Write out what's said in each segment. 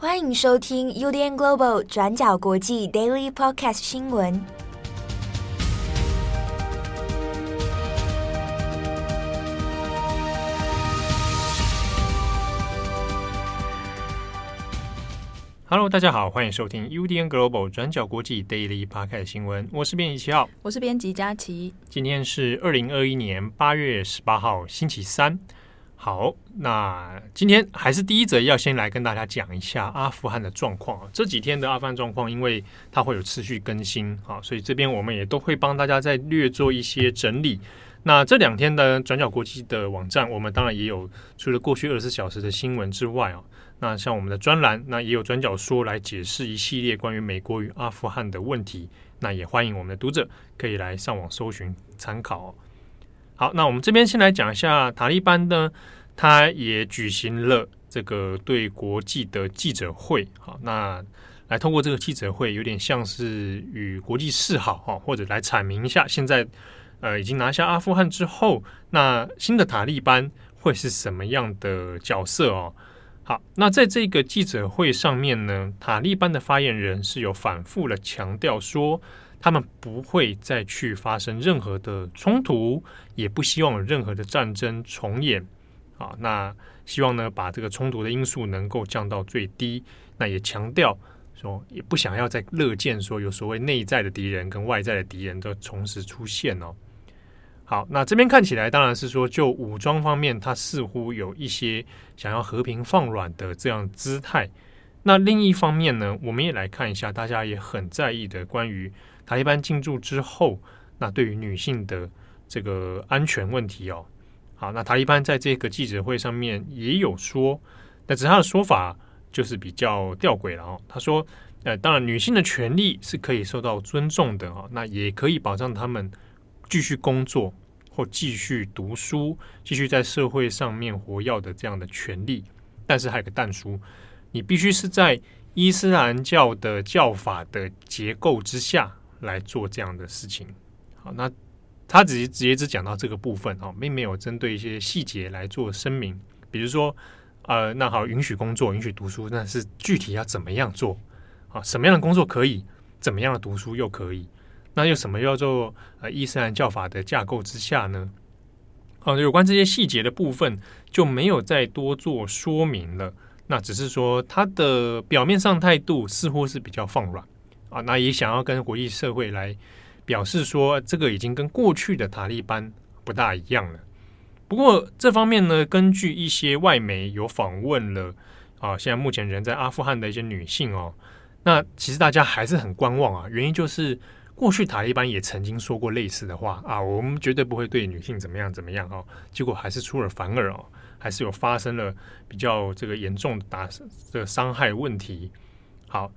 欢迎收听 UDN Global 转角国际 Daily Podcast 新闻。Hello，大家好，欢迎收听 UDN Global 转角国际 Daily Podcast 新闻。我是编辑七号，我是编辑佳琪。今天是二零二一年八月十八号，星期三。好，那今天还是第一则要先来跟大家讲一下阿富汗的状况啊。这几天的阿富汗状况，因为它会有持续更新啊，所以这边我们也都会帮大家再略做一些整理。那这两天的转角国际的网站，我们当然也有除了过去二十四小时的新闻之外啊，那像我们的专栏，那也有转角说来解释一系列关于美国与阿富汗的问题。那也欢迎我们的读者可以来上网搜寻参考。好，那我们这边先来讲一下塔利班呢，他也举行了这个对国际的记者会。好，那来通过这个记者会，有点像是与国际示好哈，或者来阐明一下，现在呃已经拿下阿富汗之后，那新的塔利班会是什么样的角色哦？好，那在这个记者会上面呢，塔利班的发言人是有反复的强调说。他们不会再去发生任何的冲突，也不希望有任何的战争重演。啊，那希望呢，把这个冲突的因素能够降到最低。那也强调说，也不想要再乐见说有所谓内在的敌人跟外在的敌人都同时出现哦。好，那这边看起来当然是说，就武装方面，他似乎有一些想要和平放软的这样姿态。那另一方面呢，我们也来看一下，大家也很在意的关于。塔利班进驻之后，那对于女性的这个安全问题哦，好，那塔利班在这个记者会上面也有说，但是他的说法就是比较吊诡了哦。他说，呃，当然女性的权利是可以受到尊重的啊，那也可以保障他们继续工作或继续读书、继续在社会上面活跃的这样的权利，但是还有个但书，你必须是在伊斯兰教的教法的结构之下。来做这样的事情，好，那他直接直接只讲到这个部分啊，并没有针对一些细节来做声明，比如说，呃，那好，允许工作，允许读书，那是具体要怎么样做啊？什么样的工作可以？怎么样的读书又可以？那又什么叫做呃伊斯兰教法的架构之下呢？啊，有关这些细节的部分就没有再多做说明了，那只是说他的表面上态度似乎是比较放软。啊，那也想要跟国际社会来表示说，这个已经跟过去的塔利班不大一样了。不过这方面呢，根据一些外媒有访问了啊，现在目前人在阿富汗的一些女性哦，那其实大家还是很观望啊。原因就是过去塔利班也曾经说过类似的话啊，我们绝对不会对女性怎么样怎么样哦，结果还是出尔反尔哦，还是有发生了比较这个严重的打的伤害问题。好。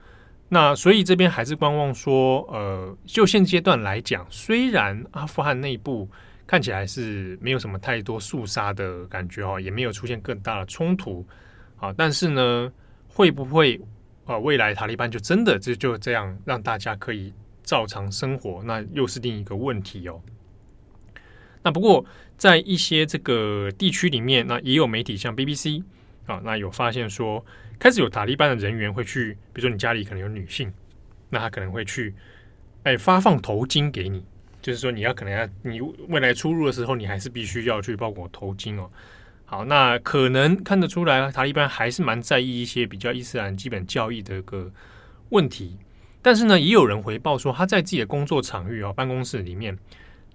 那所以这边还是观望说，呃，就现阶段来讲，虽然阿富汗内部看起来是没有什么太多肃杀的感觉哦，也没有出现更大的冲突啊，但是呢，会不会啊，未来塔利班就真的就就这样让大家可以照常生活？那又是另一个问题哦。那不过在一些这个地区里面，那也有媒体像 BBC 那有发现说。开始有塔利班的人员会去，比如说你家里可能有女性，那他可能会去，哎，发放头巾给你，就是说你要可能要你未来出入的时候，你还是必须要去包裹头巾哦。好，那可能看得出来，塔利班还是蛮在意一些比较伊斯兰基本教义的一个问题。但是呢，也有人回报说，他在自己的工作场域啊，办公室里面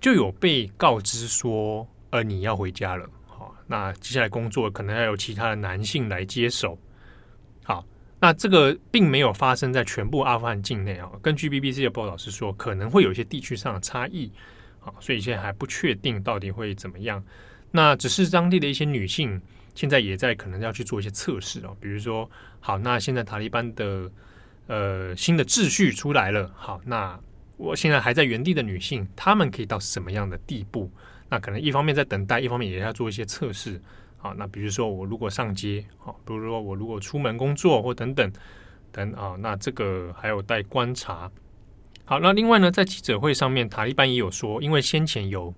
就有被告知说，呃，你要回家了。那接下来工作可能要有其他的男性来接手。好，那这个并没有发生在全部阿富汗境内啊。根据 BBC 的报道是说，可能会有一些地区上的差异，好，所以现在还不确定到底会怎么样。那只是当地的一些女性现在也在可能要去做一些测试哦，比如说，好，那现在塔利班的呃新的秩序出来了，好，那我现在还在原地的女性，她们可以到什么样的地步？那可能一方面在等待，一方面也要做一些测试。啊，那比如说我如果上街，好，比如说我如果出门工作或等等等啊，那这个还有待观察。好，那另外呢，在记者会上面，塔利班也有说，因为先前有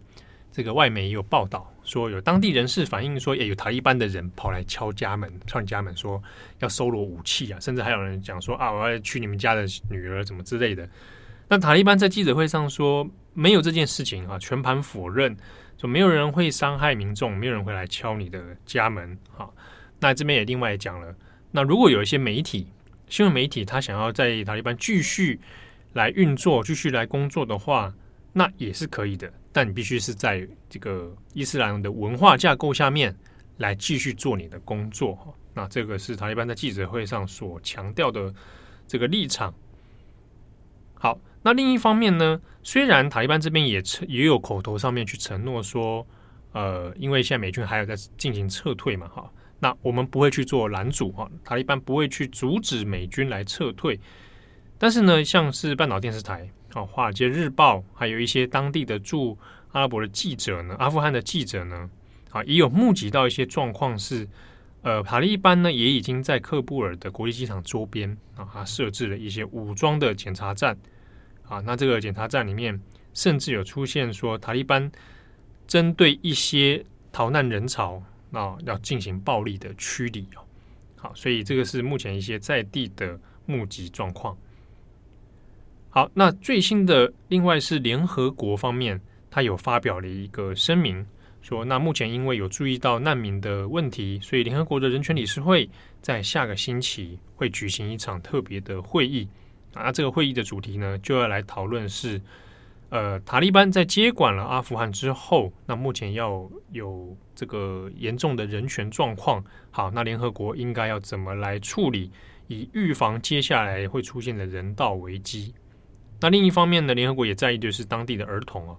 这个外媒也有报道说，有当地人士反映说，也有塔利班的人跑来敲家门，敲你家门说要搜罗武器啊，甚至还有人讲说啊，我要娶你们家的女儿，怎么之类的。那塔利班在记者会上说没有这件事情啊，全盘否认，就没有人会伤害民众，没有人会来敲你的家门。好，那这边也另外讲了，那如果有一些媒体、新闻媒体，他想要在塔利班继续来运作、继续来工作的话，那也是可以的。但你必须是在这个伊斯兰的文化架构下面来继续做你的工作。那这个是塔利班在记者会上所强调的这个立场。好，那另一方面呢，虽然塔利班这边也承也有口头上面去承诺说，呃，因为现在美军还有在进行撤退嘛，哈，那我们不会去做拦阻哈，塔利班不会去阻止美军来撤退。但是呢，像是半岛电视台。啊，《华尔街日报》还有一些当地的驻阿拉伯的记者呢，阿富汗的记者呢，啊，也有目击到一些状况是，呃，塔利班呢也已经在喀布尔的国际机场周边啊，设置了一些武装的检查站，啊，那这个检查站里面甚至有出现说塔利班针对一些逃难人潮啊要进行暴力的驱离哦，好，所以这个是目前一些在地的目击状况。好，那最新的另外是联合国方面，他有发表了一个声明，说那目前因为有注意到难民的问题，所以联合国的人权理事会在下个星期会举行一场特别的会议。啊，这个会议的主题呢，就要来讨论是，呃，塔利班在接管了阿富汗之后，那目前要有这个严重的人权状况。好，那联合国应该要怎么来处理，以预防接下来会出现的人道危机。那另一方面呢，联合国也在意就是当地的儿童哦。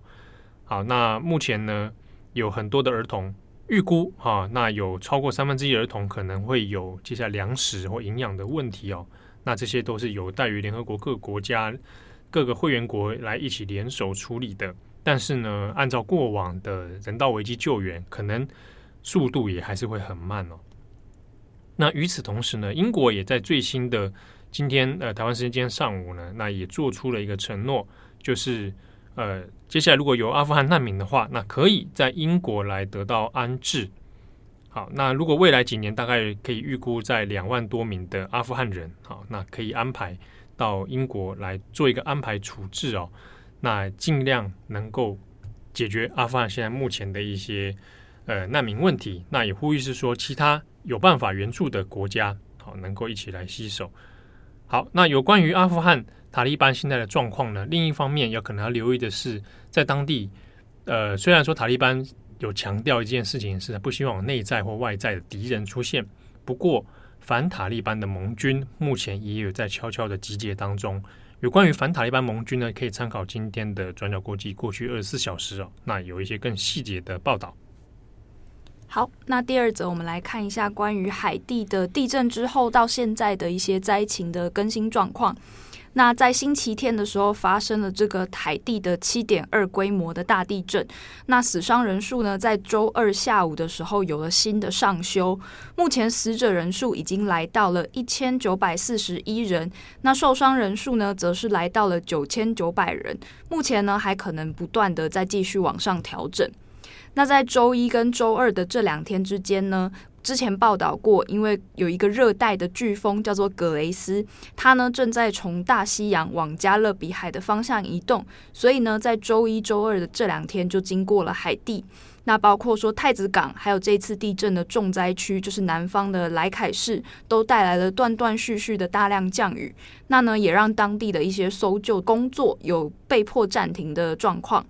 好，那目前呢，有很多的儿童预估哈，那有超过三分之一儿童可能会有接下来粮食或营养的问题哦。那这些都是有待于联合国各国家各个会员国来一起联手处理的。但是呢，按照过往的人道危机救援，可能速度也还是会很慢哦。那与此同时呢，英国也在最新的。今天呃，台湾时间今天上午呢，那也做出了一个承诺，就是呃，接下来如果有阿富汗难民的话，那可以在英国来得到安置。好，那如果未来几年大概可以预估在两万多名的阿富汗人，好，那可以安排到英国来做一个安排处置哦，那尽量能够解决阿富汗现在目前的一些呃难民问题。那也呼吁是说，其他有办法援助的国家，好，能够一起来携手。好，那有关于阿富汗塔利班现在的状况呢？另一方面，要可能要留意的是，在当地，呃，虽然说塔利班有强调一件事情，是不希望有内在或外在的敌人出现，不过反塔利班的盟军目前也有在悄悄的集结当中。有关于反塔利班盟军呢，可以参考今天的转角国际过去二十四小时哦，那有一些更细节的报道。好，那第二则我们来看一下关于海地的地震之后到现在的一些灾情的更新状况。那在星期天的时候发生了这个台地的七点二规模的大地震，那死伤人数呢，在周二下午的时候有了新的上修，目前死者人数已经来到了一千九百四十一人，那受伤人数呢，则是来到了九千九百人，目前呢还可能不断的再继续往上调整。那在周一跟周二的这两天之间呢，之前报道过，因为有一个热带的飓风叫做格雷斯，它呢正在从大西洋往加勒比海的方向移动，所以呢，在周一、周二的这两天就经过了海地。那包括说太子港，还有这次地震的重灾区，就是南方的莱凯市，都带来了断断续续的大量降雨。那呢，也让当地的一些搜救工作有被迫暂停的状况。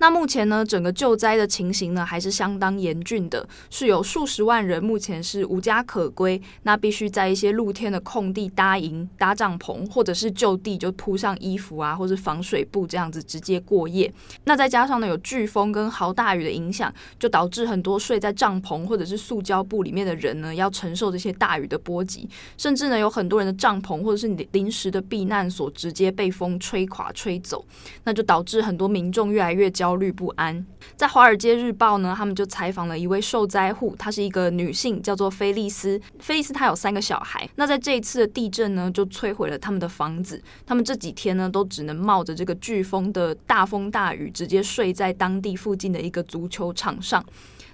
那目前呢，整个救灾的情形呢，还是相当严峻的，是有数十万人目前是无家可归，那必须在一些露天的空地搭营、搭帐篷，或者是就地就铺上衣服啊，或是防水布这样子直接过夜。那再加上呢，有飓风跟豪大雨的影响，就导致很多睡在帐篷或者是塑胶布里面的人呢，要承受这些大雨的波及，甚至呢，有很多人的帐篷或者是你临时的避难所直接被风吹垮、吹走，那就导致很多民众越来越焦。焦虑不安。在《华尔街日报》呢，他们就采访了一位受灾户，她是一个女性，叫做菲利斯。菲利斯她有三个小孩。那在这一次的地震呢，就摧毁了他们的房子。他们这几天呢，都只能冒着这个飓风的大风大雨，直接睡在当地附近的一个足球场上。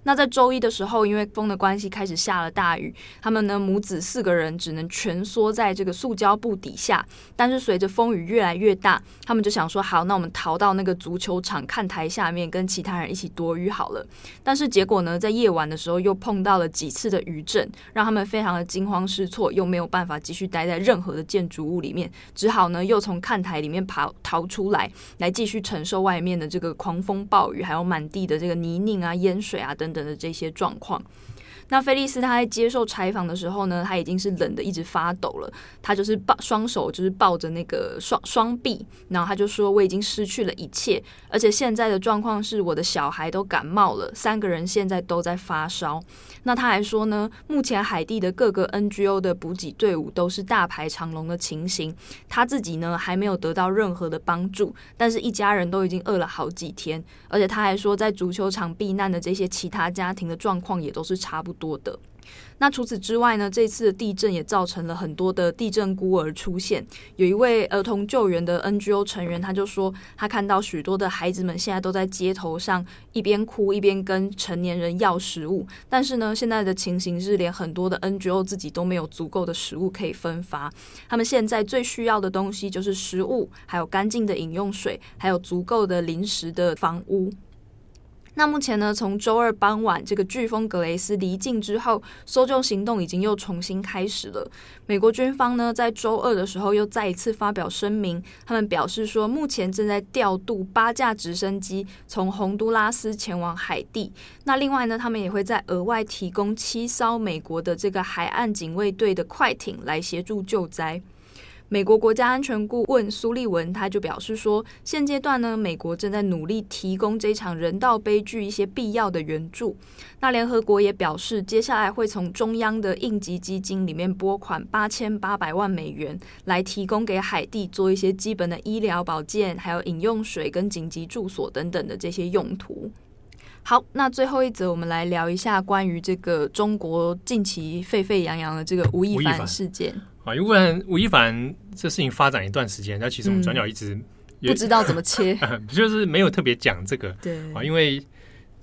那在周一的时候，因为风的关系，开始下了大雨。他们呢，母子四个人只能蜷缩在这个塑胶布底下。但是随着风雨越来越大，他们就想说：好，那我们逃到那个足球场看台下面，跟其他人一起躲雨好了。但是结果呢，在夜晚的时候又碰到了几次的余震，让他们非常的惊慌失措，又没有办法继续待在任何的建筑物里面，只好呢又从看台里面跑逃出来，来继续承受外面的这个狂风暴雨，还有满地的这个泥泞啊、淹水啊等等。等的这些状况。那菲利斯他在接受采访的时候呢，他已经是冷得一直发抖了。他就是抱双手，就是抱着那个双双臂，然后他就说：“我已经失去了一切，而且现在的状况是我的小孩都感冒了，三个人现在都在发烧。”那他还说呢，目前海地的各个 NGO 的补给队伍都是大排长龙的情形，他自己呢还没有得到任何的帮助，但是一家人都已经饿了好几天，而且他还说，在足球场避难的这些其他家庭的状况也都是差不多的。那除此之外呢，这次的地震也造成了很多的地震孤儿出现。有一位儿童救援的 NGO 成员，他就说，他看到许多的孩子们现在都在街头上一边哭一边跟成年人要食物。但是呢，现在的情形是连很多的 NGO 自己都没有足够的食物可以分发。他们现在最需要的东西就是食物，还有干净的饮用水，还有足够的临时的房屋。那目前呢，从周二傍晚这个飓风格雷斯离境之后，搜救行动已经又重新开始了。美国军方呢，在周二的时候又再一次发表声明，他们表示说，目前正在调度八架直升机从洪都拉斯前往海地。那另外呢，他们也会再额外提供七艘美国的这个海岸警卫队的快艇来协助救灾。美国国家安全顾问苏利文他就表示说，现阶段呢，美国正在努力提供这场人道悲剧一些必要的援助。那联合国也表示，接下来会从中央的应急基金里面拨款八千八百万美元，来提供给海地做一些基本的医疗保健，还有饮用水跟紧急住所等等的这些用途。好，那最后一则，我们来聊一下关于这个中国近期沸沸扬扬的这个吴亦凡事件。啊，因为吴亦凡这事情发展一段时间，那其实我们转角一直、嗯、不知道怎么切，就是没有特别讲这个。对啊，因为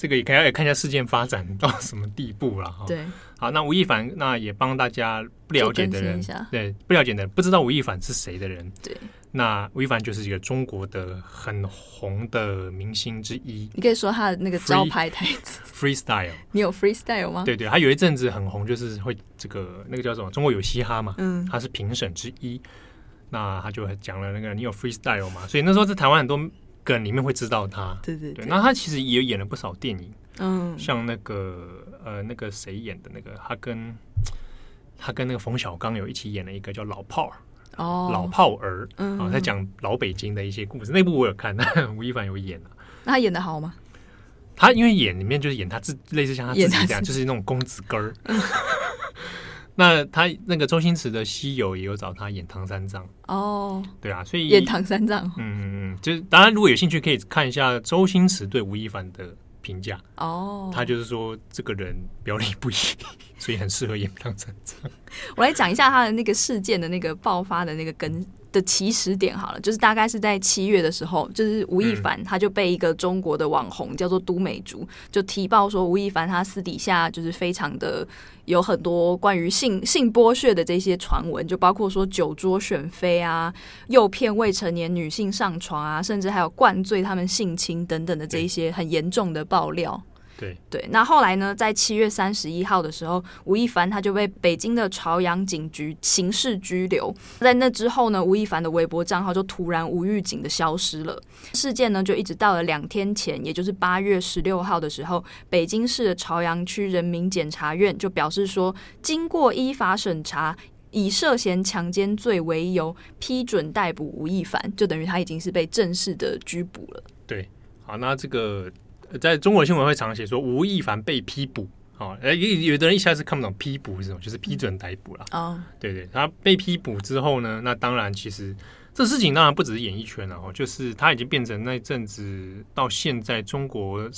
这个也大家也看一下事件发展到什么地步了哈。对，好，那吴亦凡那也帮大家不了解的人，对不了解的不知道吴亦凡是谁的人，对。那吴亦凡就是一个中国的很红的明星之一。你可以说他的那个招牌台词 “freestyle”。你有 freestyle 吗？对对，他有一阵子很红，就是会这个那个叫什么？中国有嘻哈嘛？嗯，他是评审之一。那他就讲了那个你有 freestyle 嘛？所以那时候在台湾很多梗里面会知道他。对对对。那他其实也演了不少电影，嗯，像那个呃那个谁演的那个，他跟他跟那个冯小刚有一起演了一个叫《老炮儿》。哦，老炮儿，嗯，啊，在讲老北京的一些故事。那部我有看，吴亦凡有演啊。那他演的好吗？他因为演里面就是演他自，类似像他自己这样，就是那种公子哥儿。那他那个周星驰的《西游》也有找他演唐三藏。哦，对啊，所以演唐三藏。嗯就是当然，如果有兴趣可以看一下周星驰对吴亦凡的评价。哦，他就是说这个人表里不一，所以很适合演当战长。我来讲一下他的那个事件的那个爆发的那个根的起始点好了，就是大概是在七月的时候，就是吴亦凡他就被一个中国的网红叫做都美竹就提报说，吴亦凡他私底下就是非常的有很多关于性性剥削的这些传闻，就包括说酒桌选妃啊，诱骗未成年女性上床啊，甚至还有灌醉他们性侵等等的这一些很严重的爆料。对对，那后来呢，在七月三十一号的时候，吴亦凡他就被北京的朝阳警局刑事拘留。在那之后呢，吴亦凡的微博账号就突然无预警的消失了。事件呢，就一直到了两天前，也就是八月十六号的时候，北京市的朝阳区人民检察院就表示说，经过依法审查，以涉嫌强奸罪为由，批准逮捕吴亦凡，就等于他已经是被正式的拘捕了。对，好，那这个。在中国新闻会常写说吴亦凡被批捕，哦，有有的人一下子看不懂批捕是什么，就是批准逮捕了。哦，对对，他被批捕之后呢，那当然其实这事情当然不只是演艺圈了哦，就是他已经变成那阵子到现在中国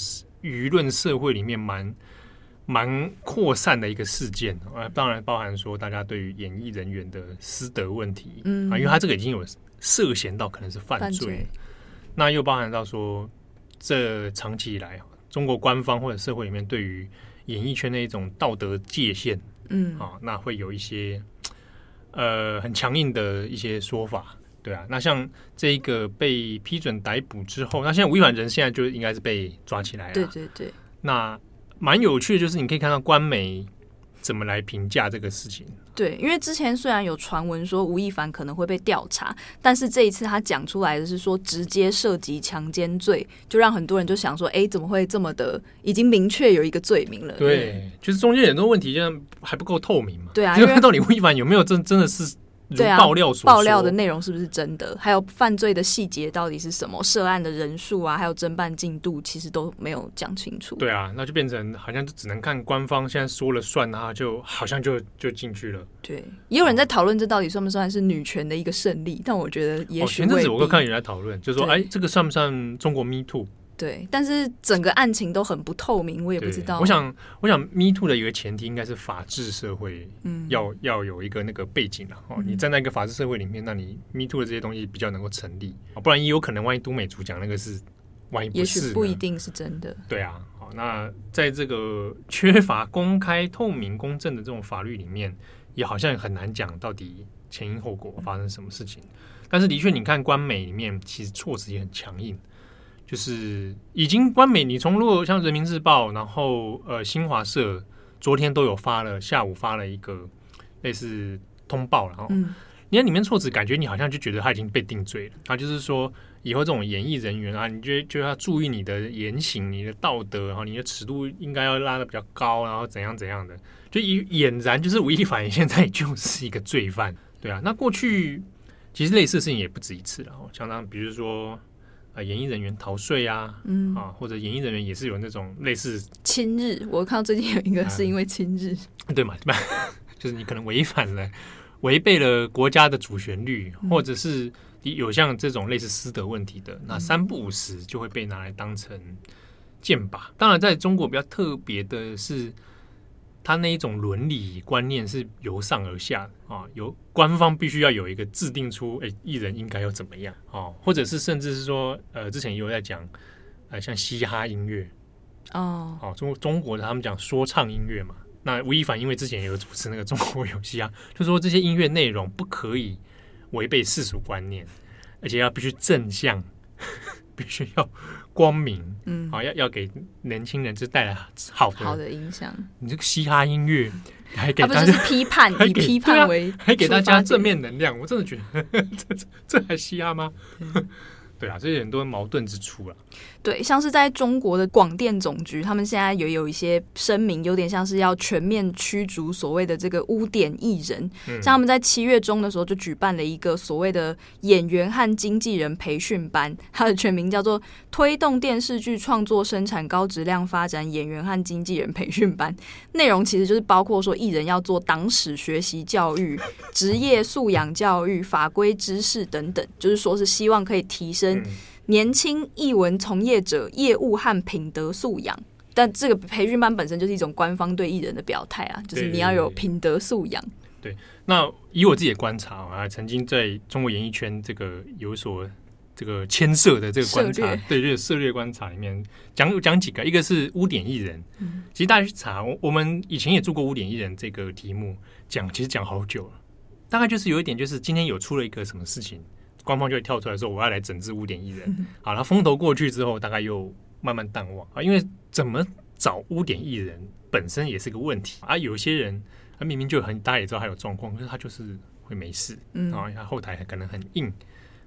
舆论社会里面蛮蛮扩散的一个事件啊。当然包含说大家对于演艺人员的私德问题，嗯啊，因为他这个已经有涉嫌到可能是犯罪，犯罪那又包含到说这长期以来中国官方或者社会里面对于演艺圈的一种道德界限，嗯啊，那会有一些呃很强硬的一些说法。对啊，那像这一个被批准逮捕之后，那现在吴亦凡人现在就应该是被抓起来了。对对对，那蛮有趣的，就是你可以看到官媒怎么来评价这个事情。对，因为之前虽然有传闻说吴亦凡可能会被调查，但是这一次他讲出来的是说直接涉及强奸罪，就让很多人就想说，哎，怎么会这么的已经明确有一个罪名了？对，就是中间很多问题，现在还不够透明嘛。对啊，因为到底吴亦凡有没有真真的是？对啊，爆料爆料的内容是不是真的？还有犯罪的细节到底是什么？涉案的人数啊，还有侦办进度，其实都没有讲清楚。对啊，那就变成好像就只能看官方现在说了算啊，就好像就就进去了。对，也有人在讨论这到底算不算是女权的一个胜利？但我觉得也许，哦，前阵子我刚看有人在讨论，就说哎，这个算不算中国 Me Too？对，但是整个案情都很不透明，我也不知道。我想，我想，Me Too 的一个前提应该是法治社会，嗯，要要有一个那个背景啊。哦，你站在一个法治社会里面，那你 Me Too 的这些东西比较能够成立啊，不然也有可能万一都美竹讲那个是，万一不是，也许不一定是真的。对啊，好，那在这个缺乏公开、透明、公正的这种法律里面，也好像很难讲到底前因后果发生什么事情。但是的确，你看官美里面其实措辞也很强硬。就是已经官媒，你从如果像人民日报，然后呃新华社昨天都有发了，下午发了一个类似通报，然后你看里面措辞，感觉你好像就觉得他已经被定罪了。他就是说，以后这种演艺人员啊，你就就要注意你的言行、你的道德，然后你的尺度应该要拉的比较高，然后怎样怎样的，就俨然就是吴亦凡现在就是一个罪犯，对啊。那过去其实类似的事情也不止一次了，相当比如说。啊，演艺人员逃税啊，嗯啊，或者演艺人员也是有那种类似亲日，我看到最近有一个是因为亲日，啊、对嘛？对吧？就是你可能违反了、违背了国家的主旋律，嗯、或者是有像这种类似私德问题的，嗯、那三不五时就会被拿来当成剑靶。当然，在中国比较特别的是。他那一种伦理观念是由上而下啊，由官方必须要有一个制定出，哎，艺人应该要怎么样啊，或者是甚至是说，呃，之前也有在讲，呃，像嘻哈音乐哦，好，中中国的他们讲说唱音乐嘛，那吴亦凡因为之前也有主持那个中国有嘻哈，就说这些音乐内容不可以违背世俗观念，而且要必须正向，必须要。光明，嗯，好，要要给年轻人就带来好的好的影响。你这个嘻哈音乐还给大家批判，以批判为还给，还给大家正面能量，我真的觉得 这这这还嘻哈吗？嗯 对啊，这些很多矛盾之处了。对，像是在中国的广电总局，他们现在也有一些声明，有点像是要全面驱逐所谓的这个污点艺人。嗯、像他们在七月中的时候就举办了一个所谓的演员和经纪人培训班，它的全名叫做“推动电视剧创作生产高质量发展演员和经纪人培训班”。内容其实就是包括说艺人要做党史学习教育、职业素养教育、法规知识等等，就是说是希望可以提升。年轻艺文从业者业务和品德素养，但这个培训班本身就是一种官方对艺人的表态啊，就是你要有品德素养。对，那以我自己的观察啊，曾经在中国演艺圈这个有所这个牵涉的这个观察，对，就是涉猎观察里面讲讲几个，一个是污点艺人，其实大家去查，我我们以前也做过污点艺人这个题目，讲其实讲好久了，大概就是有一点，就是今天有出了一个什么事情。官方就会跳出来说：“我要来整治污点艺人。”好，他风头过去之后，大概又慢慢淡忘啊。因为怎么找污点艺人本身也是个问题啊。有些人他明明就很，大家也知道他有状况，可是他就是会没事。嗯，然后他后台还可能很硬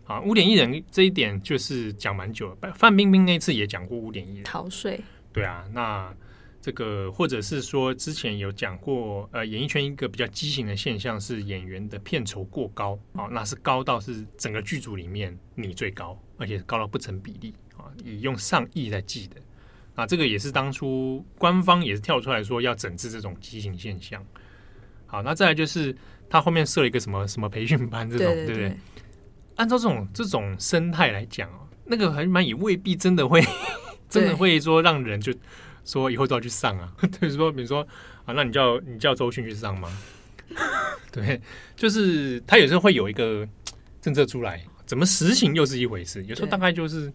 啊。污点艺人这一点就是讲蛮久了。范冰冰那次也讲过污点艺人逃税。对啊，那。这个或者是说，之前有讲过，呃，演艺圈一个比较畸形的现象是演员的片酬过高啊，那是高到是整个剧组里面你最高，而且高到不成比例啊，以用上亿在计的啊，这个也是当初官方也是跳出来说要整治这种畸形现象。好，那再来就是他后面设了一个什么什么培训班这种，对，对，对，对不对？按照这种这种生态来讲哦，那个还蛮也未必真的会 真的会说让人就说以后都要去上啊。就是，说比如说啊，那你叫你叫周迅去上吗？对，就是他有时候会有一个政策出来，怎么实行又是一回事。有时候大概就是。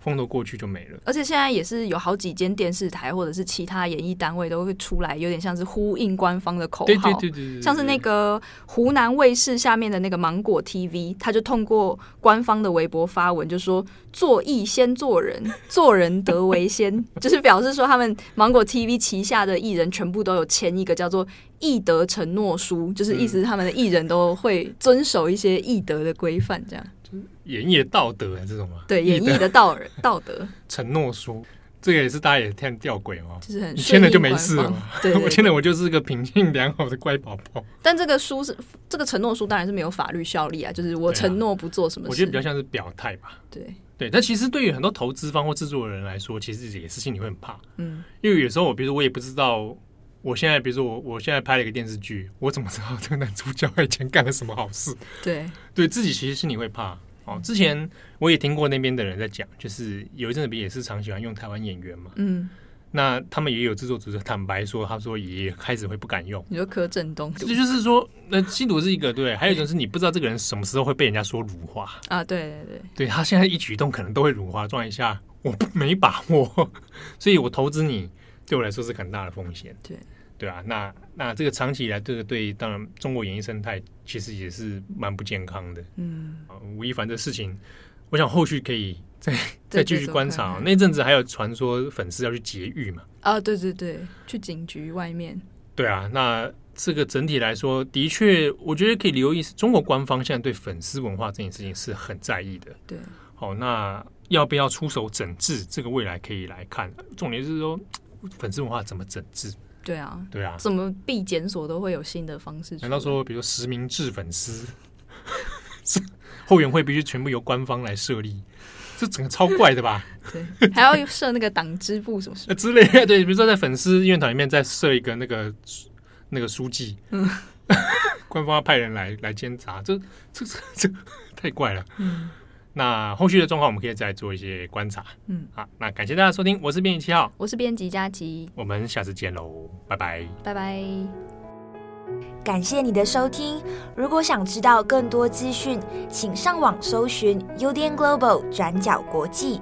风头过去就没了，而且现在也是有好几间电视台或者是其他演艺单位都会出来，有点像是呼应官方的口号。对对对对，像是那个湖南卫视下面的那个芒果 TV，他就通过官方的微博发文，就说做艺先做人，做人得为先，就是表示说他们芒果 TV 旗下的艺人全部都有签一个叫做艺德承诺书，就是意思他们的艺人都会遵守一些艺德的规范，这样。演绎的 道德啊，这种吗？对，演绎的道道德承诺书，这个也是大家也听吊诡哦。就是很你签了就没事了嘛。对，我签了，我就是个品性良好的乖宝宝。但这个书是这个承诺书，当然是没有法律效力啊。就是我承诺不做什么事，我觉得比较像是表态吧。对对，但其实对于很多投资方或制作人来说，其实也是心里会很怕。嗯，因为有时候我比如说我也不知道，我现在比如说我我现在拍了一个电视剧，我怎么知道这个男主角以前干了什么好事？对，对自己其实心里会怕。哦，之前我也听过那边的人在讲，就是有一阵子也是常喜欢用台湾演员嘛，嗯，那他们也有制作组坦白说，他说也开始会不敢用。你说柯震东，这就是说，那吸毒是一个对，还有一种是你不知道这个人什么时候会被人家说辱华。啊，对对对，对他现在一举一动可能都会辱华状态下，我没把握，所以我投资你对我来说是很大的风险，对。对啊，那那这个长期以来，这个对当然中国演艺生态其实也是蛮不健康的。嗯，吴亦凡的事情，我想后续可以再再继续观察。那阵子还有传说粉丝要去劫狱嘛？啊，对对对，去警局外面。对啊，那这个整体来说，的确，我觉得可以留意，中国官方现在对粉丝文化这件事情是很在意的。对，好，那要不要出手整治？这个未来可以来看。重点是说，粉丝文化怎么整治？对啊，对啊，怎么必检索都会有新的方式。难道说，比如实名制粉丝，后援会必须全部由官方来设立？这整个超怪的吧？对，还要设那个党支部什么什么 之类的。对，比如说在粉丝应援团里面再设一个那个那个书记，嗯，官方要派人来来监察，这这这这太怪了。嗯。那后续的状况，我们可以再做一些观察。嗯，好，那感谢大家收听，我是编辑七号，我是编辑佳琪，我们下次见喽，拜拜，拜拜。感谢你的收听，如果想知道更多资讯，请上网搜寻 UDN Global 转角国际。